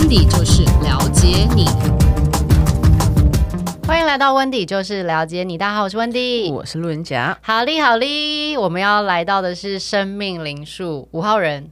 温迪就是了解你，欢迎来到温迪就是了解你。大家好，我是温迪，我是路人甲。好哩好哩，我们要来到的是生命灵数五号人，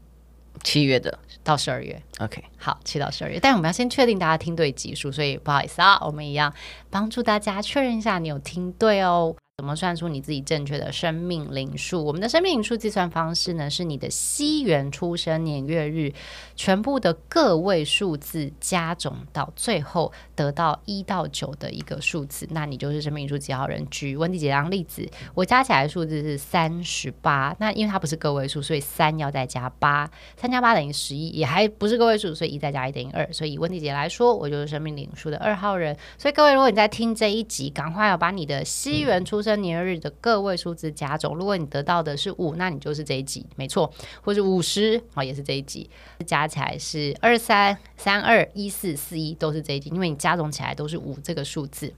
七月的到十二月。OK，好，七到十二月，但我们要先确定大家听对集数，所以不好意思啊，我们一样帮助大家确认一下你有听对哦。怎么算出你自己正确的生命灵数？我们的生命灵数计算方式呢，是你的西元出生年月日全部的个位数字加总到最后得到一到九的一个数字，那你就是生命灵数几号人？举温迪姐当例子，我加起来的数字是三十八，那因为它不是个位数，所以三要再加八，三加八等于十一，也还不是个位数，所以一再加一等于二，所以温迪姐来说，我就是生命灵数的二号人。所以各位，如果你在听这一集，赶快要把你的西元出生生年日的个位数字加总，如果你得到的是五，那你就是这一集，没错，或者五十啊，也是这一集，加起来是二三三二一四四一，都是这一集，因为你加总起来都是五这个数字。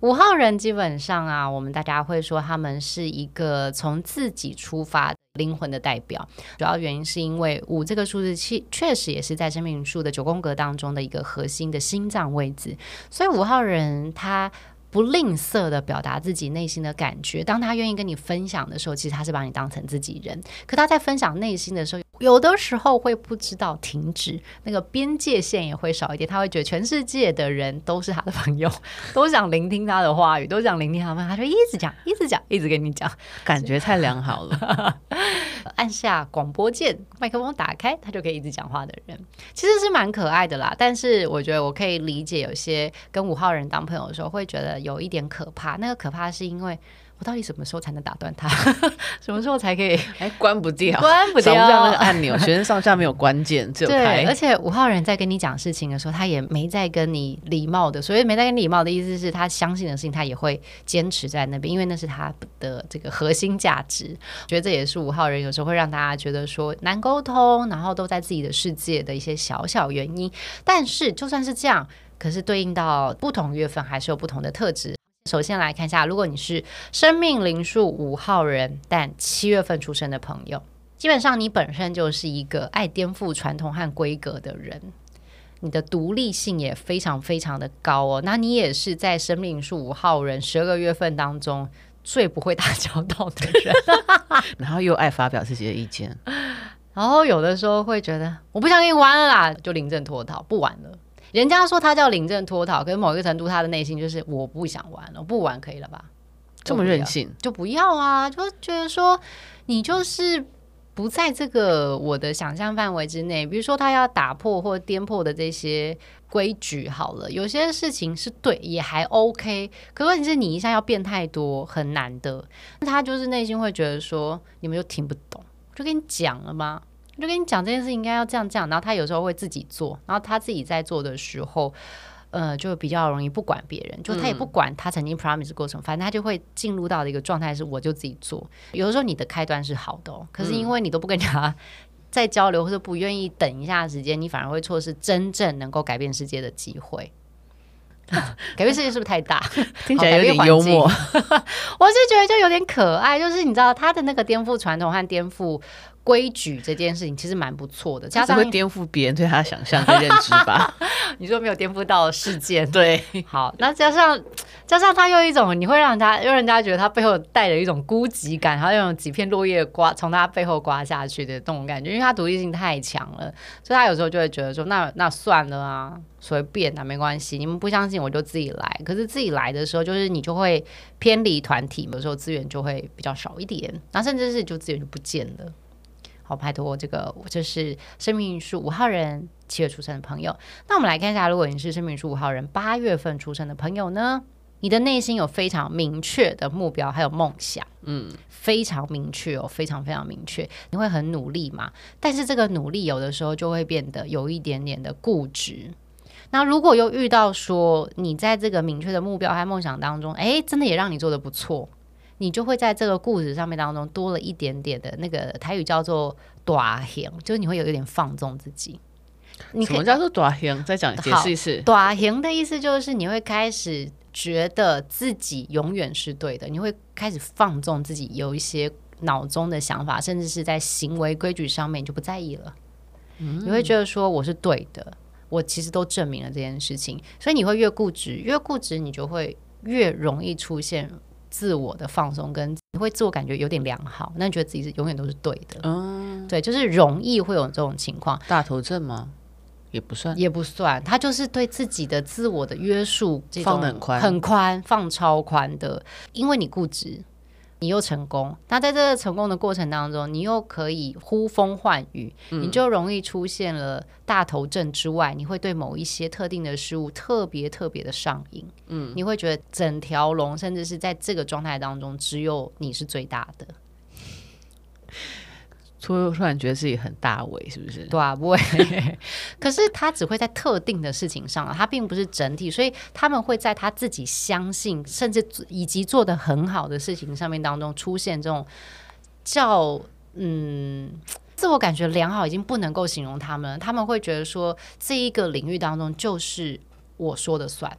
五号人基本上啊，我们大家会说他们是一个从自己出发灵魂的代表，主要原因是因为五这个数字确确实也是在生命数的九宫格当中的一个核心的心脏位置，所以五号人他。不吝啬的表达自己内心的感觉，当他愿意跟你分享的时候，其实他是把你当成自己人。可他在分享内心的时候，有的时候会不知道停止，那个边界线也会少一点。他会觉得全世界的人都是他的朋友，都想聆听他的话语，都想聆听他们，他就 一直讲，一直讲，一直跟你讲，感觉太良好了。按下广播键，麦克风打开，他就可以一直讲话的人，其实是蛮可爱的啦。但是我觉得我可以理解，有些跟五号人当朋友的时候，会觉得有一点可怕。那个可怕是因为。我到底什么时候才能打断他？什么时候才可以？哎，关不掉，关不掉那个按钮。学生上下没有关键，只有开。对，而且五号人在跟你讲事情的时候，他也没在跟你礼貌的。所以没在跟你礼貌的意思是他相信的事情，他也会坚持在那边，因为那是他的这个核心价值。我觉得这也是五号人有时候会让大家觉得说难沟通，然后都在自己的世界的一些小小原因。但是就算是这样，可是对应到不同月份，还是有不同的特质。首先来看一下，如果你是生命灵数五号人，但七月份出生的朋友，基本上你本身就是一个爱颠覆传统和规格的人，你的独立性也非常非常的高哦。那你也是在生命灵数五号人十二个月份当中最不会打交道的人，然后又爱发表自己的意见，然后有的时候会觉得我不想跟你玩了啦，就临阵脱逃，不玩了。人家说他叫临阵脱逃，可是某一个程度，他的内心就是我不想玩了，不玩可以了吧？这么任性，就不要啊！就觉得说你就是不在这个我的想象范围之内。比如说他要打破或颠破的这些规矩，好了，有些事情是对，也还 OK。可问题是你一下要变太多，很难的。他就是内心会觉得说，你们又听不懂，就跟你讲了吗？就跟你讲这件事应该要这样这样，然后他有时候会自己做，然后他自己在做的时候，呃，就比较容易不管别人，就他也不管他曾经 promise 过程，反正他就会进入到的一个状态是我就自己做。有的时候你的开端是好的哦，可是因为你都不跟人家再交流，或者不愿意等一下时间，你反而会错失真正能够改变世界的机会。改变世界是不是太大？听起来有点幽默。我是觉得就有点可爱，就是你知道他的那个颠覆传统和颠覆。规矩这件事情其实蛮不错的，加上会颠覆别人对他的想象跟认知吧。你说没有颠覆到事件，对，好，那加上加上他又一种，你会让他，让人家觉得他背后带着一种孤寂感，然后用几片落叶刮从他背后刮下去的那种感觉，因为他独立性太强了，所以他有时候就会觉得说，那那算了啊，随便啊，没关系，你们不相信我就自己来。可是自己来的时候，就是你就会偏离团体，有时候资源就会比较少一点，那甚至是就资源就不见了。好，拜托这个，就是生命灵数五号人七月出生的朋友。那我们来看一下，如果你是生命灵数五号人八月份出生的朋友呢？你的内心有非常明确的目标，还有梦想，嗯，非常明确哦，非常非常明确。你会很努力嘛？但是这个努力有的时候就会变得有一点点的固执。那如果又遇到说你在这个明确的目标和梦想当中，哎，真的也让你做的不错。你就会在这个故事上面当中多了一点点的那个台语叫做“大行”，就是你会有一点放纵自己。你什么叫做“大行”？再讲解释一次。“大行”的意思就是你会开始觉得自己永远是对的，你会开始放纵自己，有一些脑中的想法，甚至是在行为规矩上面你就不在意了。嗯。你会觉得说我是对的，我其实都证明了这件事情。所以你会越固执，越固执，你就会越容易出现自我的放松，跟你会自我感觉有点良好，那你觉得自己是永远都是对的。嗯，对，就是容易会有这种情况。大头症吗？也不算，也不算，他就是对自己的自我的约束放得很宽，很宽，放超宽的。因为你固执，你又成功，那在这个成功的过程当中，你又可以呼风唤雨，嗯、你就容易出现了大头症之外，你会对某一些特定的事物特别特别的上瘾。嗯，你会觉得整条龙，甚至是在这个状态当中，只有你是最大的。突突然觉得自己很大尾，是不是？对啊，不会。可是他只会在特定的事情上啊，他并不是整体，所以他们会在他自己相信，甚至以及做的很好的事情上面当中出现这种叫嗯自我感觉良好，已经不能够形容他们。他们会觉得说，这一个领域当中就是我说的算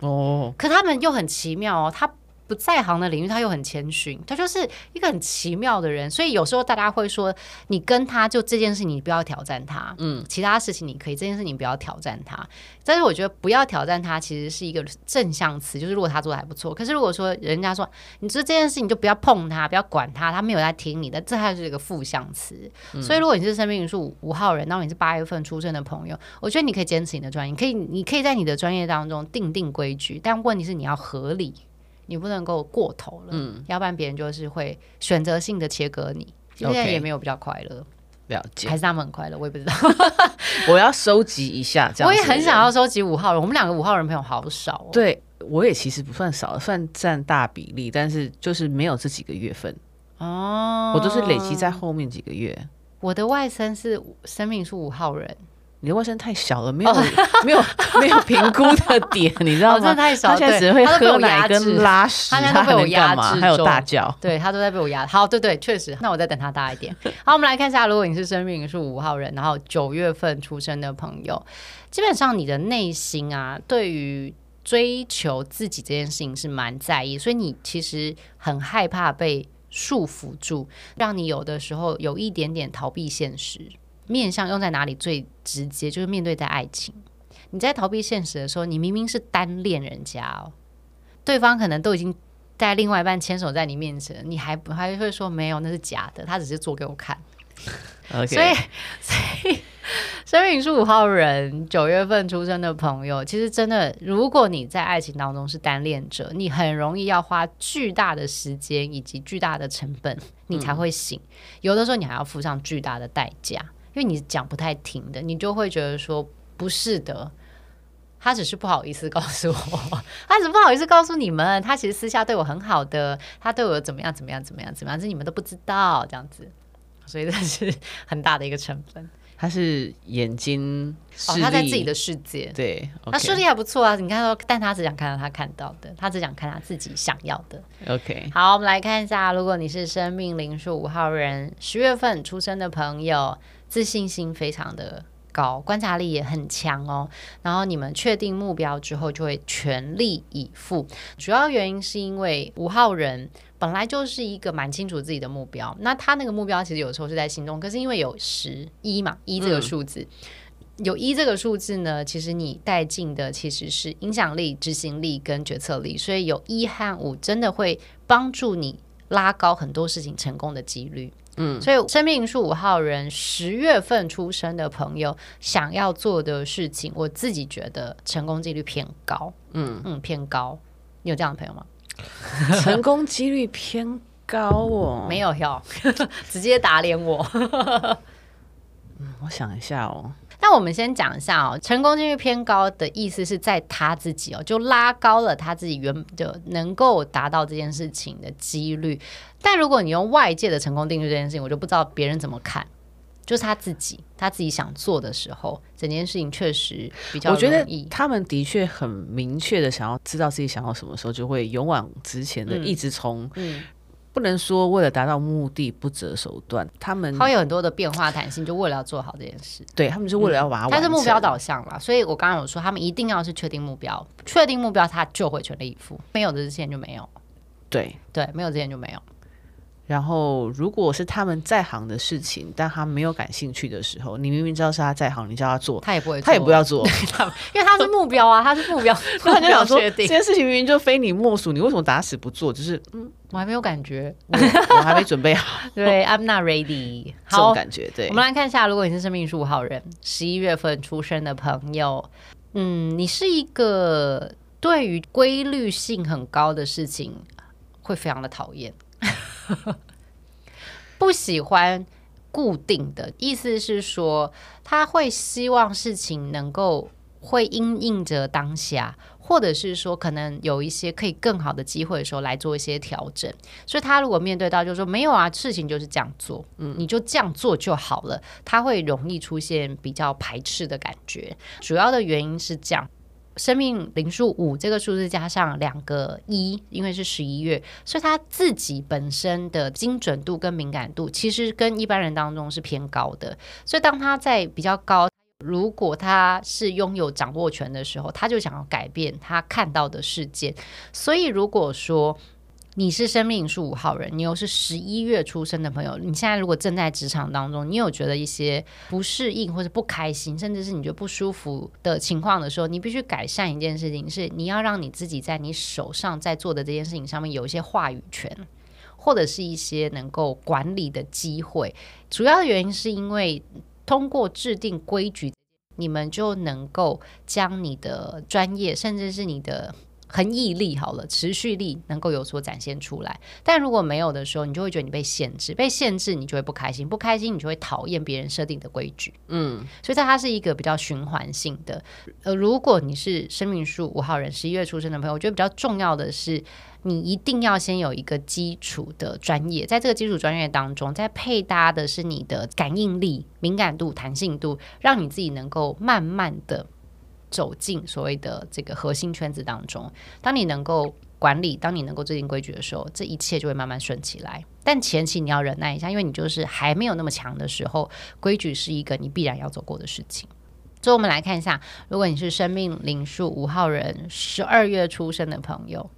哦。可他们又很奇妙哦，他。不在行的领域，他又很谦逊，他就是一个很奇妙的人。所以有时候大家会说，你跟他就这件事，你不要挑战他。嗯，其他事情你可以，这件事你不要挑战他。但是我觉得不要挑战他，其实是一个正向词，就是如果他做的还不错。可是如果说人家说你做这件事，你就不要碰他，不要管他，他没有在听你的，这还是一个负向词。嗯、所以如果你是生命灵数五号人，然后你是八月份出生的朋友，我觉得你可以坚持你的专业，可以，你可以在你的专业当中定定规矩，但问题是你要合理。你不能够过头了，嗯，要不然别人就是会选择性的切割你。现在也没有比较快乐，了解，还是他们很快乐，我也不知道。我要收集一下，这样。我也很想要收集五号人，我们两个五号人朋友好少哦。对，我也其实不算少，算占大比例，但是就是没有这几个月份哦，我都是累积在后面几个月。我的外甥是生命是五号人。你的外甥太小了，没有、oh. 没有没有评估的点，你知道吗？太小，他现在只会喝奶跟拉屎，他现在都被我压制，还有大叫，对他都在被我压。好，对对，确实。那我再等他大一点。好，我们来看一下，如果你是生命是五号人，然后九月份出生的朋友，基本上你的内心啊，对于追求自己这件事情是蛮在意，所以你其实很害怕被束缚住，让你有的时候有一点点逃避现实。面向用在哪里最直接？就是面对在爱情，你在逃避现实的时候，你明明是单恋人家哦，对方可能都已经带另外一半牵手在你面前，你还不还会说没有，那是假的，他只是做给我看。Okay. 所以，所以生命是五号人九月份出生的朋友，其实真的，如果你在爱情当中是单恋者，你很容易要花巨大的时间以及巨大的成本，你才会醒。嗯、有的时候，你还要付上巨大的代价。因为你讲不太停的，你就会觉得说不是的，他只是不好意思告诉我，他只是不好意思告诉你们，他其实私下对我很好的，他对我怎么样怎么样怎么样怎么样，这你们都不知道这样子，所以这是很大的一个成分。他是眼睛视力，哦，他在自己的世界，对，他视力还不错啊。你看说，但他只想看到他看到的，他只想看他自己想要的。OK，好，我们来看一下，如果你是生命灵数五号人，十月份出生的朋友。自信心非常的高，观察力也很强哦。然后你们确定目标之后，就会全力以赴。主要原因是因为五号人本来就是一个蛮清楚自己的目标，那他那个目标其实有时候是在心中，可是因为有十一嘛，一这个数字，嗯、有一这个数字呢，其实你带进的其实是影响力、执行力跟决策力，所以有一和五真的会帮助你拉高很多事情成功的几率。嗯，所以生命灵数五号人十月份出生的朋友想要做的事情，我自己觉得成功几率偏高。嗯嗯，偏高。你有这样的朋友吗？成功几率偏高哦，没有哟直接打脸我。嗯，我想一下哦。那我们先讲一下哦，成功几率偏高的意思是在他自己哦，就拉高了他自己原就能够达到这件事情的几率。但如果你用外界的成功定律这件事情，我就不知道别人怎么看。就是他自己，他自己想做的时候，整件事情确实比较容易。我觉得他们的确很明确的想要知道自己想要什么时候，就会勇往直前的一直冲。嗯。嗯不能说为了达到目的不择手段，他们他有很多的变化弹性，就为了要做好这件事。对，他们是为了要把它是目标导向了，所以我刚刚有说，他们一定要是确定目标，确定目标，他就会全力以赴。没有的之前就没有。对对，没有之前就没有。然后，如果是他们在行的事情，但他没有感兴趣的时候，你明明知道是他在行，你叫他做，他也不会，他也不要做，因为他是目标啊，他是目标。那 你就想说，这件事情明明就非你莫属，你为什么打死不做？就是，嗯，我还没有感觉，我，我还没准备好。对，I'm not ready。这种感觉，对。我们来看一下，如果你是生命数五号人，十一月份出生的朋友，嗯，你是一个对于规律性很高的事情会非常的讨厌。不喜欢固定的意思是说，他会希望事情能够会因应着当下，或者是说可能有一些可以更好的机会的时候来做一些调整。所以他如果面对到就是说没有啊，事情就是这样做，嗯，你就这样做就好了，他会容易出现比较排斥的感觉。主要的原因是这样。生命零数五这个数字加上两个一，因为是十一月，所以他自己本身的精准度跟敏感度其实跟一般人当中是偏高的。所以当他在比较高，如果他是拥有掌握权的时候，他就想要改变他看到的世界。所以如果说，你是生命数五号人，你又是十一月出生的朋友，你现在如果正在职场当中，你有觉得一些不适应或者不开心，甚至是你觉得不舒服的情况的时候，你必须改善一件事情，是你要让你自己在你手上在做的这件事情上面有一些话语权，或者是一些能够管理的机会。主要的原因是因为通过制定规矩，你们就能够将你的专业，甚至是你的。恒毅力好了，持续力能够有所展现出来。但如果没有的时候，你就会觉得你被限制，被限制你就会不开心，不开心你就会讨厌别人设定的规矩。嗯，所以它是一个比较循环性的。呃，如果你是生命数五号人，十一月出生的朋友，我觉得比较重要的是，你一定要先有一个基础的专业，在这个基础专业当中，再配搭的是你的感应力、敏感度、弹性度，让你自己能够慢慢的。走进所谓的这个核心圈子当中，当你能够管理，当你能够制定规矩的时候，这一切就会慢慢顺起来。但前期你要忍耐一下，因为你就是还没有那么强的时候，规矩是一个你必然要走过的事情。所以，我们来看一下，如果你是生命灵数五号人，十二月出生的朋友。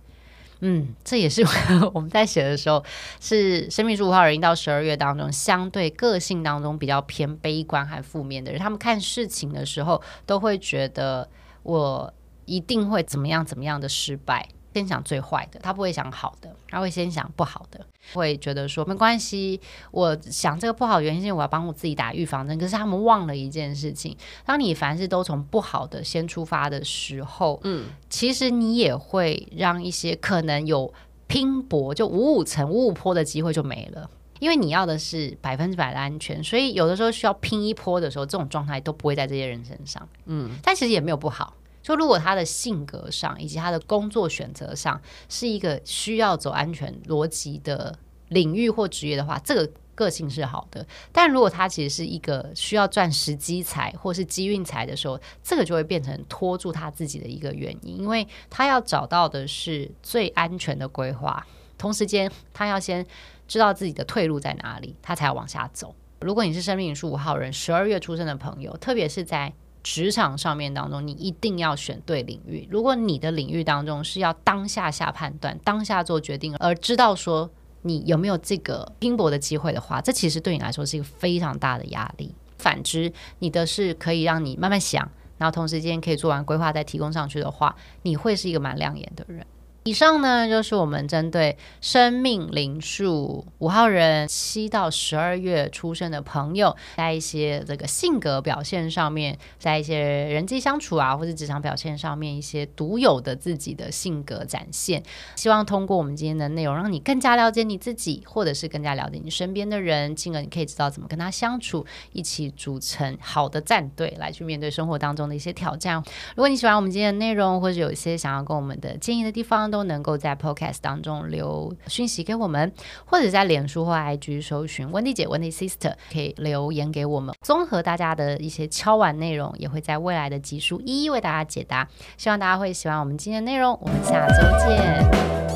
嗯，这也是 我们在写的时候，是生命十五号人一到十二月当中，相对个性当中比较偏悲观还负面的人，他们看事情的时候都会觉得我一定会怎么样怎么样的失败。先想最坏的，他不会想好的，他会先想不好的，会觉得说没关系。我想这个不好的原因是我要帮我自己打预防针，可是他们忘了一件事情：当你凡事都从不好的先出发的时候，嗯，其实你也会让一些可能有拼搏就五五层五五坡的机会就没了，因为你要的是百分之百的安全，所以有的时候需要拼一波的时候，这种状态都不会在这些人身上，嗯，但其实也没有不好。就如果他的性格上以及他的工作选择上是一个需要走安全逻辑的领域或职业的话，这个个性是好的。但如果他其实是一个需要赚时机财或是机运财的时候，这个就会变成拖住他自己的一个原因，因为他要找到的是最安全的规划，同时间他要先知道自己的退路在哪里，他才要往下走。如果你是生命数五号人，十二月出生的朋友，特别是在职场上面当中，你一定要选对领域。如果你的领域当中是要当下下判断、当下做决定，而知道说你有没有这个拼搏的机会的话，这其实对你来说是一个非常大的压力。反之，你的是可以让你慢慢想，然后同时间可以做完规划再提供上去的话，你会是一个蛮亮眼的人。以上呢，就是我们针对生命灵数五号人七到十二月出生的朋友，在一些这个性格表现上面，在一些人际相处啊，或者职场表现上面，一些独有的自己的性格展现。希望通过我们今天的内容，让你更加了解你自己，或者是更加了解你身边的人，进而你可以知道怎么跟他相处，一起组成好的战队，来去面对生活当中的一些挑战。如果你喜欢我们今天的内容，或者有一些想要跟我们的建议的地方，都能够在 Podcast 当中留讯息给我们，或者在脸书或 IG 搜寻温蒂姐、温蒂 Sister，可以留言给我们。综合大家的一些敲完内容，也会在未来的集数一一为大家解答。希望大家会喜欢我们今天的内容，我们下周见。